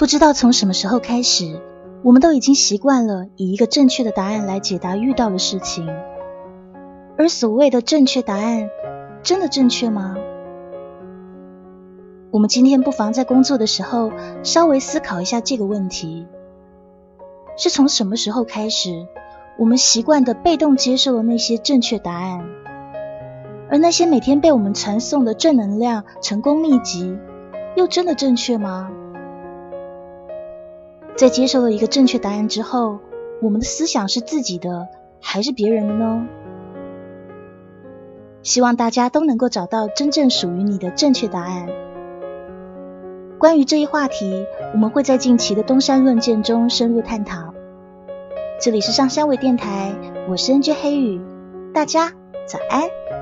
不知道从什么时候开始，我们都已经习惯了以一个正确的答案来解答遇到的事情。而所谓的正确答案，真的正确吗？我们今天不妨在工作的时候稍微思考一下这个问题：是从什么时候开始，我们习惯的被动接受了那些正确答案，而那些每天被我们传送的正能量、成功秘籍，又真的正确吗？在接受了一个正确答案之后，我们的思想是自己的还是别人的呢？希望大家都能够找到真正属于你的正确答案。关于这一话题，我们会在近期的东山论剑中深入探讨。这里是上香尾电台，我是 NJ 黑羽，大家早安。